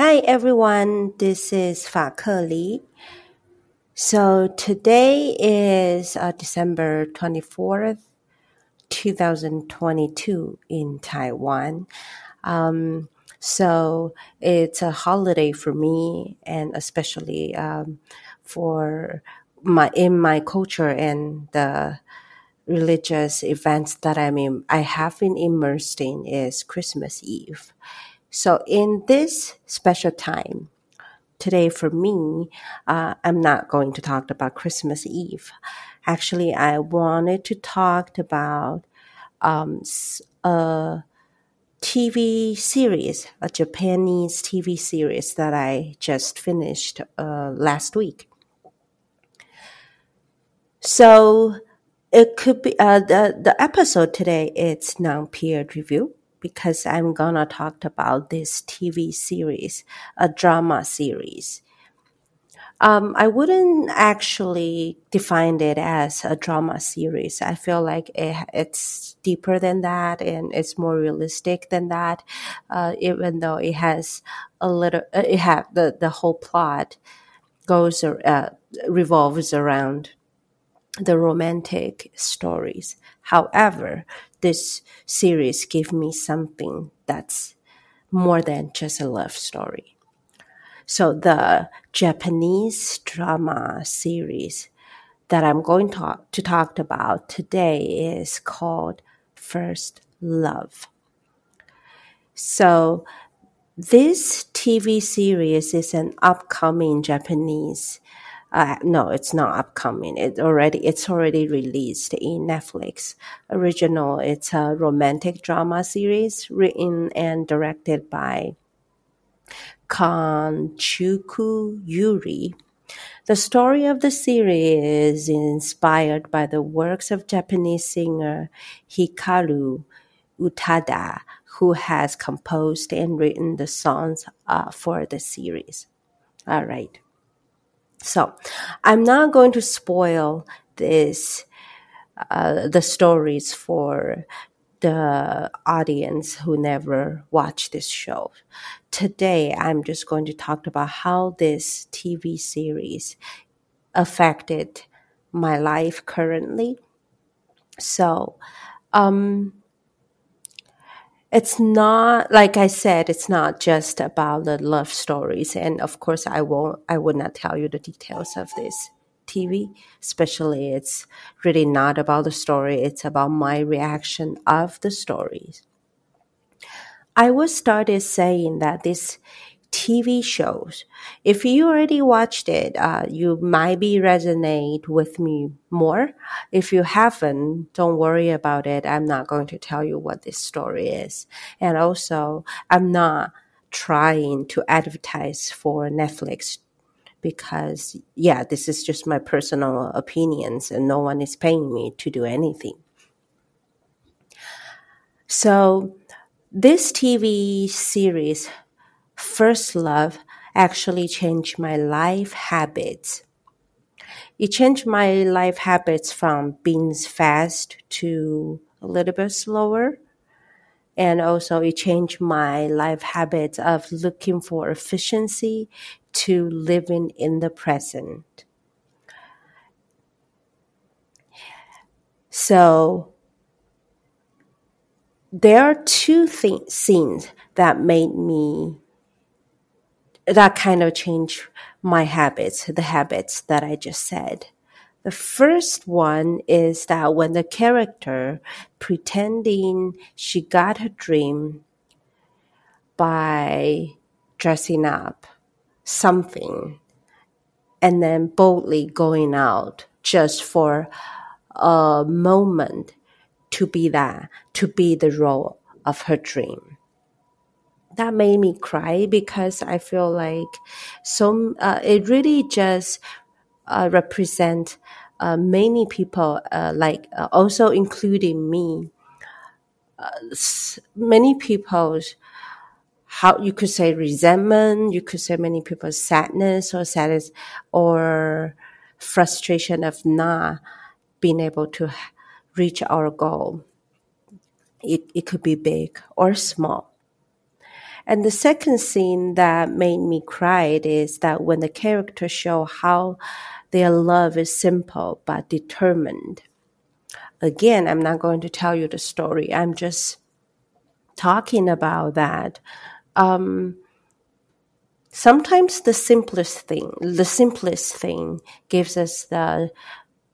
Hi everyone, this is Fa Ke Li. So today is uh, December 24th, 2022 in Taiwan. Um, so it's a holiday for me and especially um, for my in my culture and the religious events that I'm in, I have been immersed in is Christmas Eve. So in this special time, today for me, uh, I'm not going to talk about Christmas Eve. Actually, I wanted to talk about um, a TV series, a Japanese TV series that I just finished uh, last week. So it could be uh, the the episode today. It's non peer review because I'm gonna talk about this TV series, a drama series. Um, I wouldn't actually define it as a drama series. I feel like it, it's deeper than that and it's more realistic than that. Uh, even though it has a little, uh, it have the the whole plot goes uh, revolves around the romantic stories. However, this series gave me something that's more than just a love story. So the Japanese drama series that I'm going to, to talk about today is called First Love. So this TV series is an upcoming Japanese uh, no, it's not upcoming. It already it's already released in Netflix. Original. It's a romantic drama series written and directed by Kanchiku Yuri. The story of the series is inspired by the works of Japanese singer Hikaru Utada, who has composed and written the songs uh, for the series. All right. So I'm not going to spoil this, uh, the stories for the audience who never watched this show. Today, I'm just going to talk about how this TV series affected my life currently. So, um, it's not like I said, it's not just about the love stories. And of course, I won't, I would not tell you the details of this TV, especially it's really not about the story. It's about my reaction of the stories. I was started saying that this TV shows. If you already watched it, uh, you might be resonate with me more. If you haven't, don't worry about it. I'm not going to tell you what this story is. And also, I'm not trying to advertise for Netflix because, yeah, this is just my personal opinions and no one is paying me to do anything. So, this TV series first love actually changed my life habits. It changed my life habits from being fast to a little bit slower. And also, it changed my life habits of looking for efficiency to living in the present. So, there are two th- scenes that made me that kind of changed my habits, the habits that I just said. The first one is that when the character pretending she got her dream by dressing up something and then boldly going out just for a moment to be that, to be the role of her dream that made me cry because I feel like so uh, it really just uh, represent uh, many people, uh, like uh, also including me. Uh, many people's how you could say resentment, you could say many people's sadness or sadness or frustration of not being able to reach our goal. It, it could be big or small And the second scene that made me cry is that when the characters show how their love is simple but determined. Again, I'm not going to tell you the story. I'm just talking about that. Um, sometimes the simplest thing, the simplest thing gives us the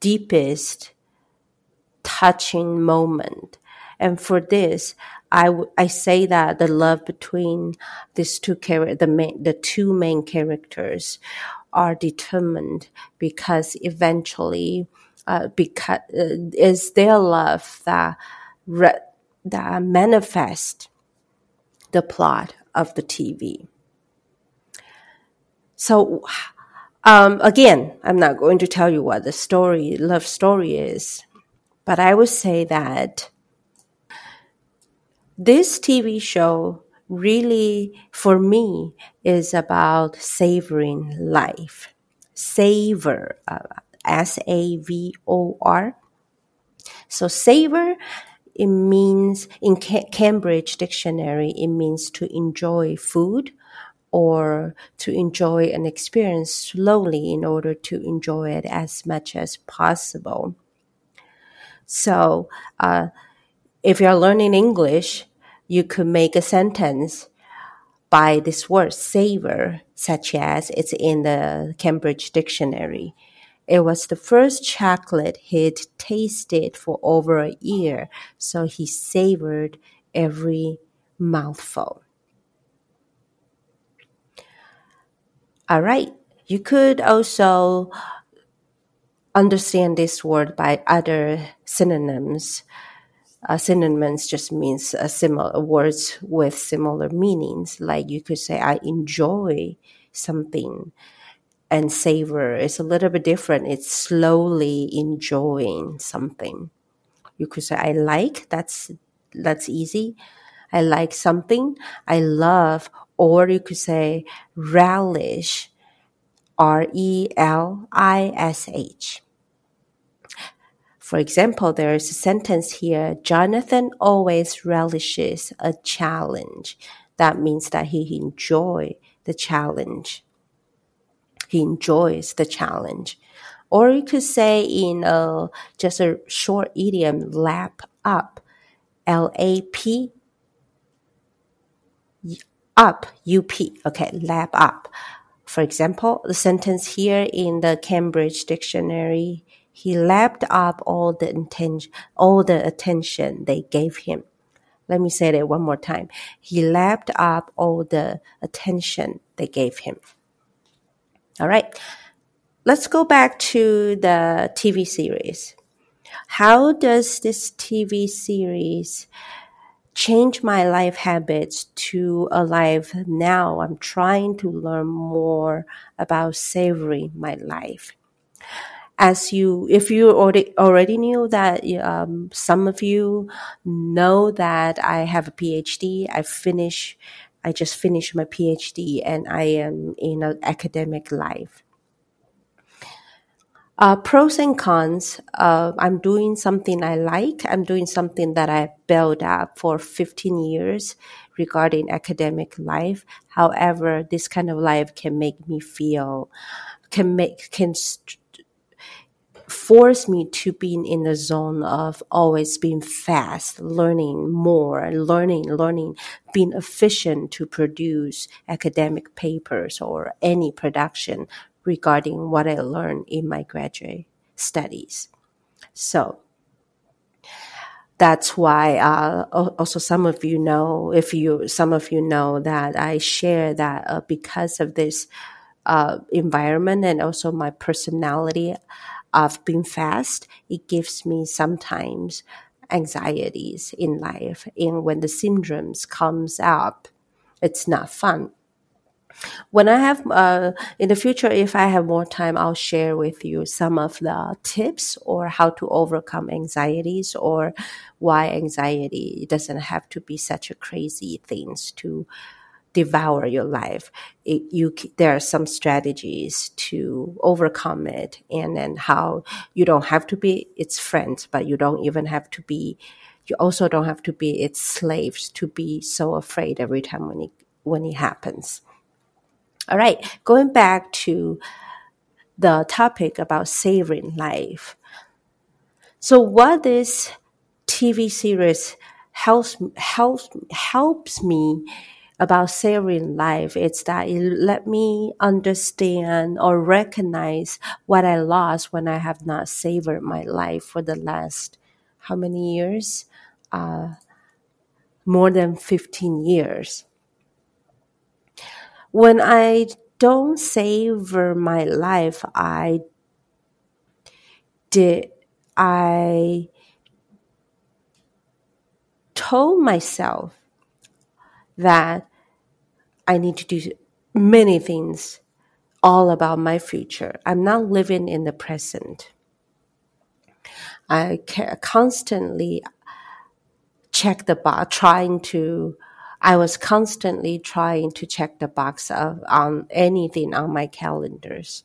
deepest touching moment. And for this, I, say that the love between these two char- the main, the two main characters are determined because eventually, uh, because uh, is their love that re- that manifest the plot of the TV. So, um, again, I'm not going to tell you what the story, love story is, but I would say that this TV show really, for me, is about savoring life. Savor, uh, S A V O R. So, savor, it means, in Cambridge Dictionary, it means to enjoy food or to enjoy an experience slowly in order to enjoy it as much as possible. So, uh, if you're learning English, you could make a sentence by this word savor, such as it's in the Cambridge Dictionary. It was the first chocolate he'd tasted for over a year, so he savored every mouthful. All right. You could also understand this word by other synonyms. Uh, synonyms just means uh, similar words with similar meanings. Like you could say, I enjoy something, and savor is a little bit different. It's slowly enjoying something. You could say, I like. That's that's easy. I like something. I love or you could say relish, R E L I S H. For example, there is a sentence here Jonathan always relishes a challenge. That means that he enjoys the challenge. He enjoys the challenge. Or you could say in a, just a short idiom, lap up, L A P up, UP. Okay, lap up. For example, the sentence here in the Cambridge Dictionary, he lapped up all the attention, all the attention they gave him. Let me say that one more time. He lapped up all the attention they gave him. All right. Let's go back to the TV series. How does this TV series change my life habits to a life now. I'm trying to learn more about savoring my life. As you, if you already already knew that, um, some of you know that I have a PhD. I finish, I just finished my PhD, and I am in an academic life. Uh, pros and cons. Uh, I'm doing something I like. I'm doing something that I built up for 15 years regarding academic life. However, this kind of life can make me feel, can make, can st- force me to be in the zone of always being fast, learning more, learning, learning, being efficient to produce academic papers or any production regarding what I learned in my graduate studies. So that's why uh, also some of you know if you some of you know that I share that uh, because of this uh, environment and also my personality of being fast, it gives me sometimes anxieties in life. And when the syndromes comes up, it's not fun when I have uh, in the future, if I have more time, I'll share with you some of the tips or how to overcome anxieties or why anxiety doesn't have to be such a crazy things to devour your life. It, you there are some strategies to overcome it, and then how you don't have to be its friends, but you don't even have to be. You also don't have to be its slaves to be so afraid every time when it when it happens. All right, going back to the topic about saving life. So, what this TV series helps helps helps me about savoring life is that it let me understand or recognize what I lost when I have not savored my life for the last how many years? Uh, more than 15 years. When I don't savor my life, I did, I told myself that I need to do many things all about my future. I'm not living in the present. I constantly check the box, trying to, I was constantly trying to check the box of, on anything on my calendars.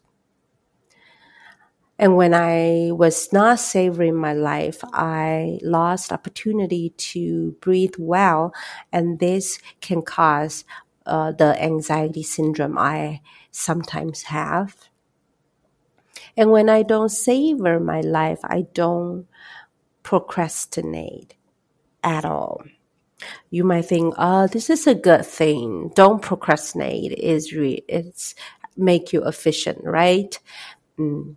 And when I was not savoring my life, I lost opportunity to breathe well, and this can cause uh, the anxiety syndrome I sometimes have. And when I don't savor my life, I don't procrastinate at all. You might think, "Oh, this is a good thing. Don't procrastinate. Is re- it's make you efficient, right?" Mm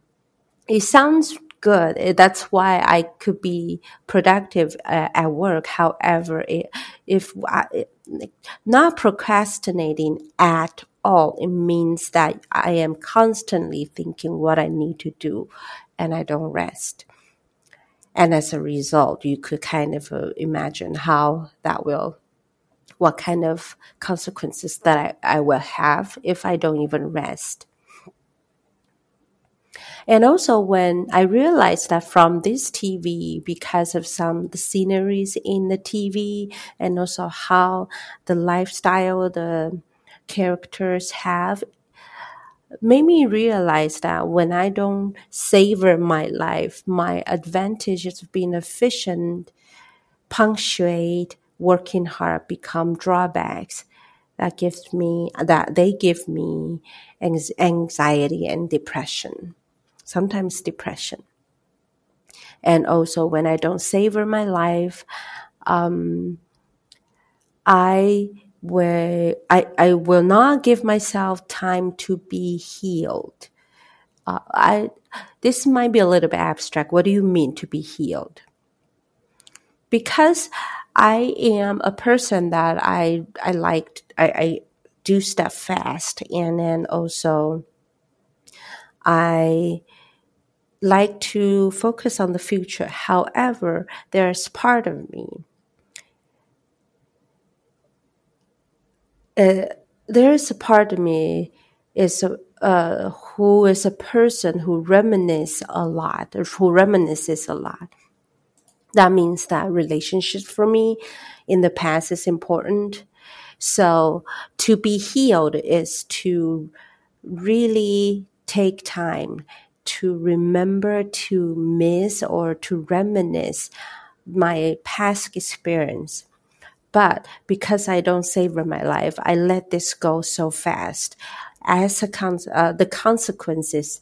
it sounds good. That's why I could be productive uh, at work. However, it, if I, not procrastinating at all, it means that I am constantly thinking what I need to do and I don't rest. And as a result, you could kind of uh, imagine how that will, what kind of consequences that I, I will have if I don't even rest. And also when I realized that from this TV, because of some the sceneries in the TV and also how the lifestyle the characters have made me realize that when I don't savor my life, my advantages of being efficient, punctuate, working hard become drawbacks that gives me that they give me anxiety and depression sometimes depression. And also, when I don't savor my life, um, I will I, I will not give myself time to be healed. Uh, I this might be a little bit abstract. What do you mean to be healed? Because I am a person that I I like I, I do stuff fast, and then also I like to focus on the future. However, there's part of me. Uh, there is a part of me is uh, who is a person who reminisces a lot, who reminisces a lot. That means that relationships for me in the past is important. So to be healed is to really take time to remember to miss or to reminisce my past experience. But because I don't savor my life, I let this go so fast. As a con- uh, the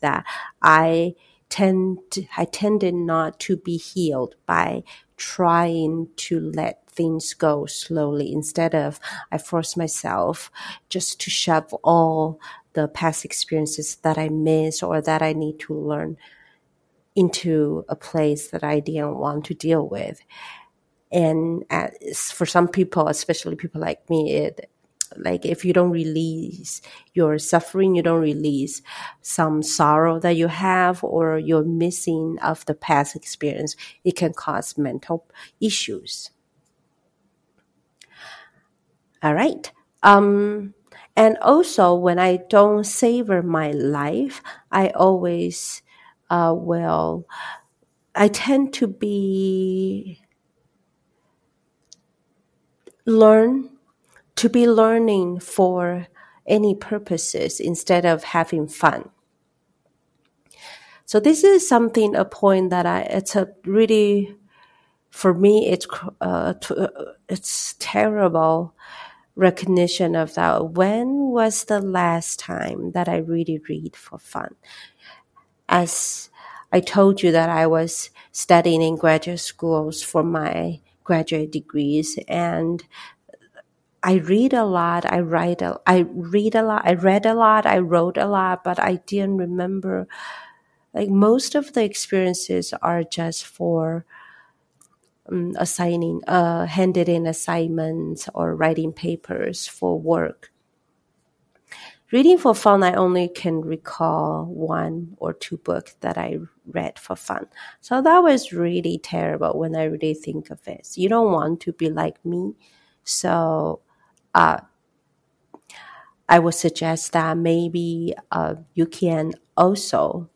that I tend to, I tended not to be healed by trying to let things go slowly instead of I force myself just to shove all the past experiences that I miss or that I need to learn into a place that I didn't want to deal with. And as, for some people, especially people like me, it, like if you don't release your suffering, you don't release some sorrow that you have or you're missing of the past experience, it can cause mental issues. All right. Um, and also, when I don't savor my life, I always uh, will, I tend to be, learn, to be learning for any purposes instead of having fun. So this is something, a point that I, it's a really, for me, it's, uh, uh it's terrible recognition of that. When was the last time that I really read for fun? As I told you that I was studying in graduate schools for my graduate degrees and I read a lot. I write a, I read a lot. I read a lot. I wrote a lot, but I didn't remember. Like most of the experiences are just for um, assigning, uh, handed in assignments or writing papers for work. Reading for fun, I only can recall one or two books that I read for fun. So that was really terrible when I really think of it. You don't want to be like me. So, uh, I would suggest that maybe uh, you can also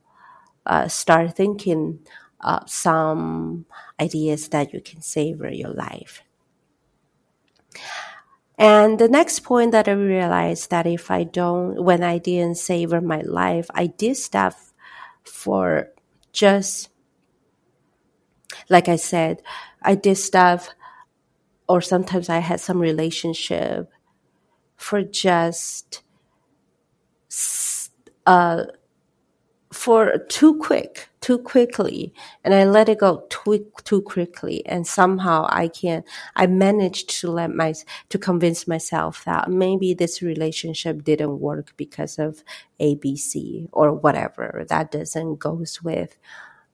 uh, start thinking uh, some ideas that you can savor your life. And the next point that I realized that if I don't, when I didn't savor my life, I did stuff for just, like I said, I did stuff, or sometimes I had some relationship for just, uh, for too quick, too quickly, and I let it go too too quickly, and somehow I can I managed to let my to convince myself that maybe this relationship didn't work because of ABC or whatever. That doesn't goes with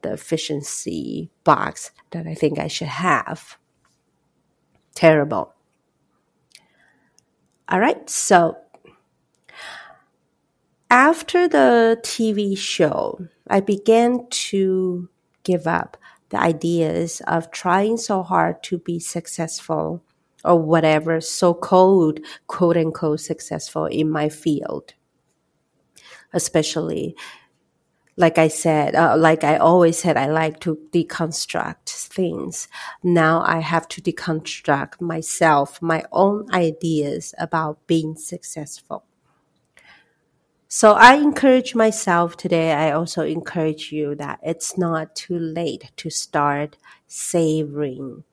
the efficiency box that I think I should have. Terrible. All right, so after the TV show, I began to give up the ideas of trying so hard to be successful or whatever so called quote unquote successful in my field. Especially, like I said, uh, like I always said, I like to deconstruct things. Now I have to deconstruct myself, my own ideas about being successful. So I encourage myself today. I also encourage you that it's not too late to start savoring,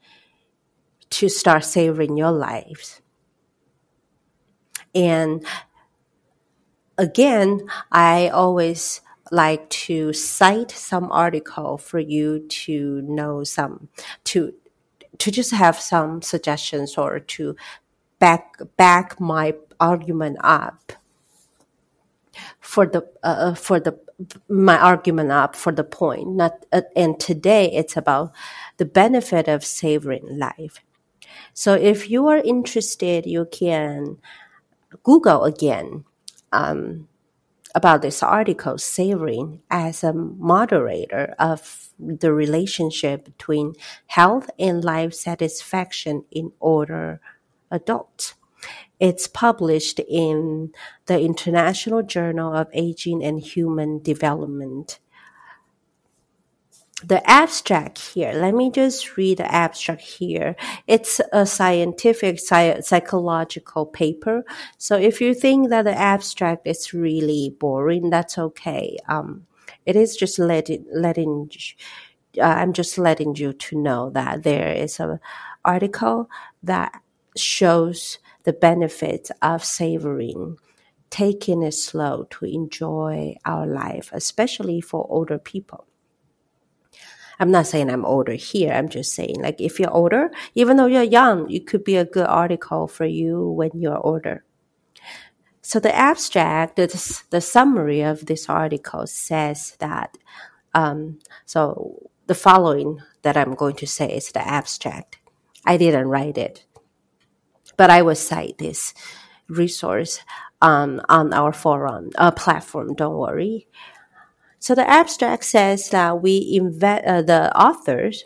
to start savoring your lives. And again, I always like to cite some article for you to know some, to, to just have some suggestions or to back, back my argument up for the uh, uh, for the my argument up for the point. Not uh, and today it's about the benefit of savoring life. So if you are interested, you can Google again um, about this article, savoring as a moderator of the relationship between health and life satisfaction in older adults. It's published in the International Journal of Aging and Human Development. The abstract here, let me just read the abstract here. It's a scientific psychological paper. So if you think that the abstract is really boring, that's okay. Um, it is just letting, letting, uh, I'm just letting you to know that there is an article that shows the benefits of savoring, taking it slow to enjoy our life, especially for older people. I'm not saying I'm older here. I'm just saying, like, if you're older, even though you're young, it could be a good article for you when you're older. So the abstract, the, the summary of this article says that, um, so the following that I'm going to say is the abstract. I didn't write it but I will cite this resource um, on our forum uh, platform. Don't worry. So the abstract says that we invest uh, the authors.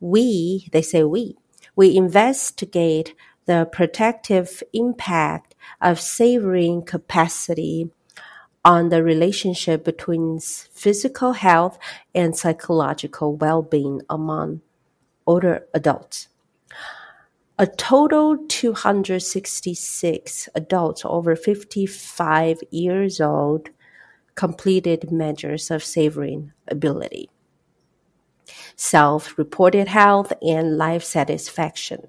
We they say we we investigate the protective impact of savoring capacity on the relationship between physical health and psychological well-being among older adults. A total 266 adults over 55 years old completed measures of savoring ability, self reported health, and life satisfaction.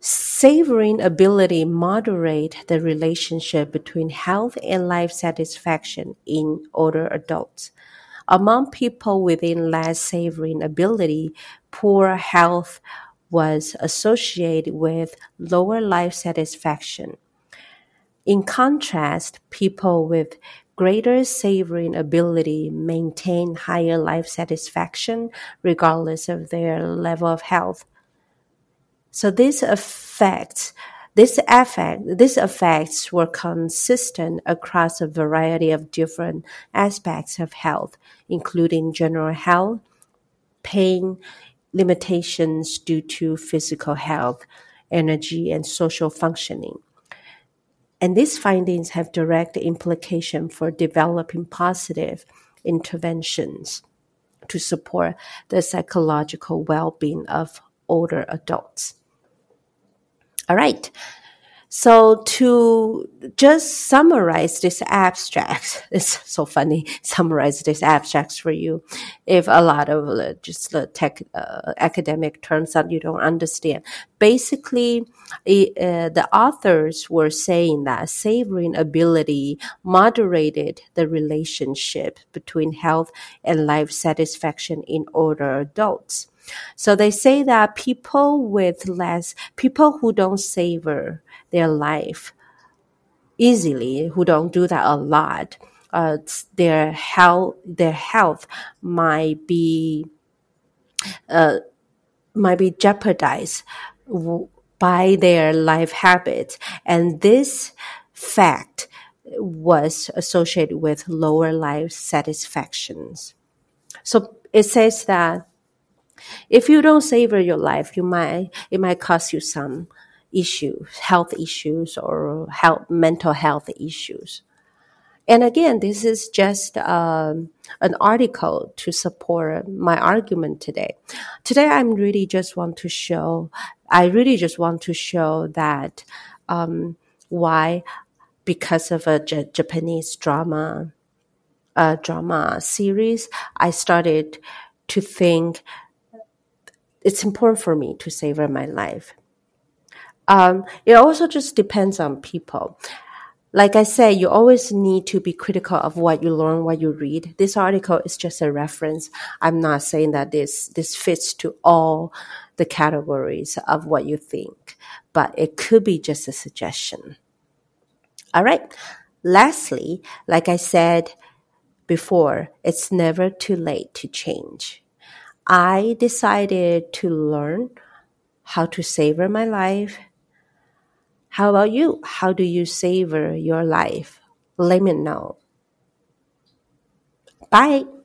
Savoring ability moderate the relationship between health and life satisfaction in older adults. Among people within less savoring ability, poor health was associated with lower life satisfaction. In contrast, people with greater savoring ability maintain higher life satisfaction regardless of their level of health. So this affects this effect, these effects were consistent across a variety of different aspects of health, including general health, pain, limitations due to physical health, energy, and social functioning. And these findings have direct implication for developing positive interventions to support the psychological well-being of older adults. All right. So to just summarize this abstract, it's so funny, summarize this abstract for you. If a lot of just the tech, uh, academic terms that you don't understand. Basically, uh, the authors were saying that savoring ability moderated the relationship between health and life satisfaction in older adults. So they say that people with less, people who don't savor their life easily, who don't do that a lot, uh, their health, their health might be, uh, might be jeopardized by their life habits. And this fact was associated with lower life satisfactions. So it says that if you don't savor your life, you might it might cause you some issues, health issues or health, mental health issues. And again, this is just um, an article to support my argument today. Today, I'm really just want to show, I really just want to show that um, why, because of a J- Japanese drama, uh, drama series, I started to think it's important for me to savor my life. Um, it also just depends on people. Like I say, you always need to be critical of what you learn, what you read. This article is just a reference. I'm not saying that this, this fits to all the categories of what you think, but it could be just a suggestion. All right. Lastly, like I said before, it's never too late to change. I decided to learn how to savor my life. How about you? How do you savor your life? Let me know. Bye.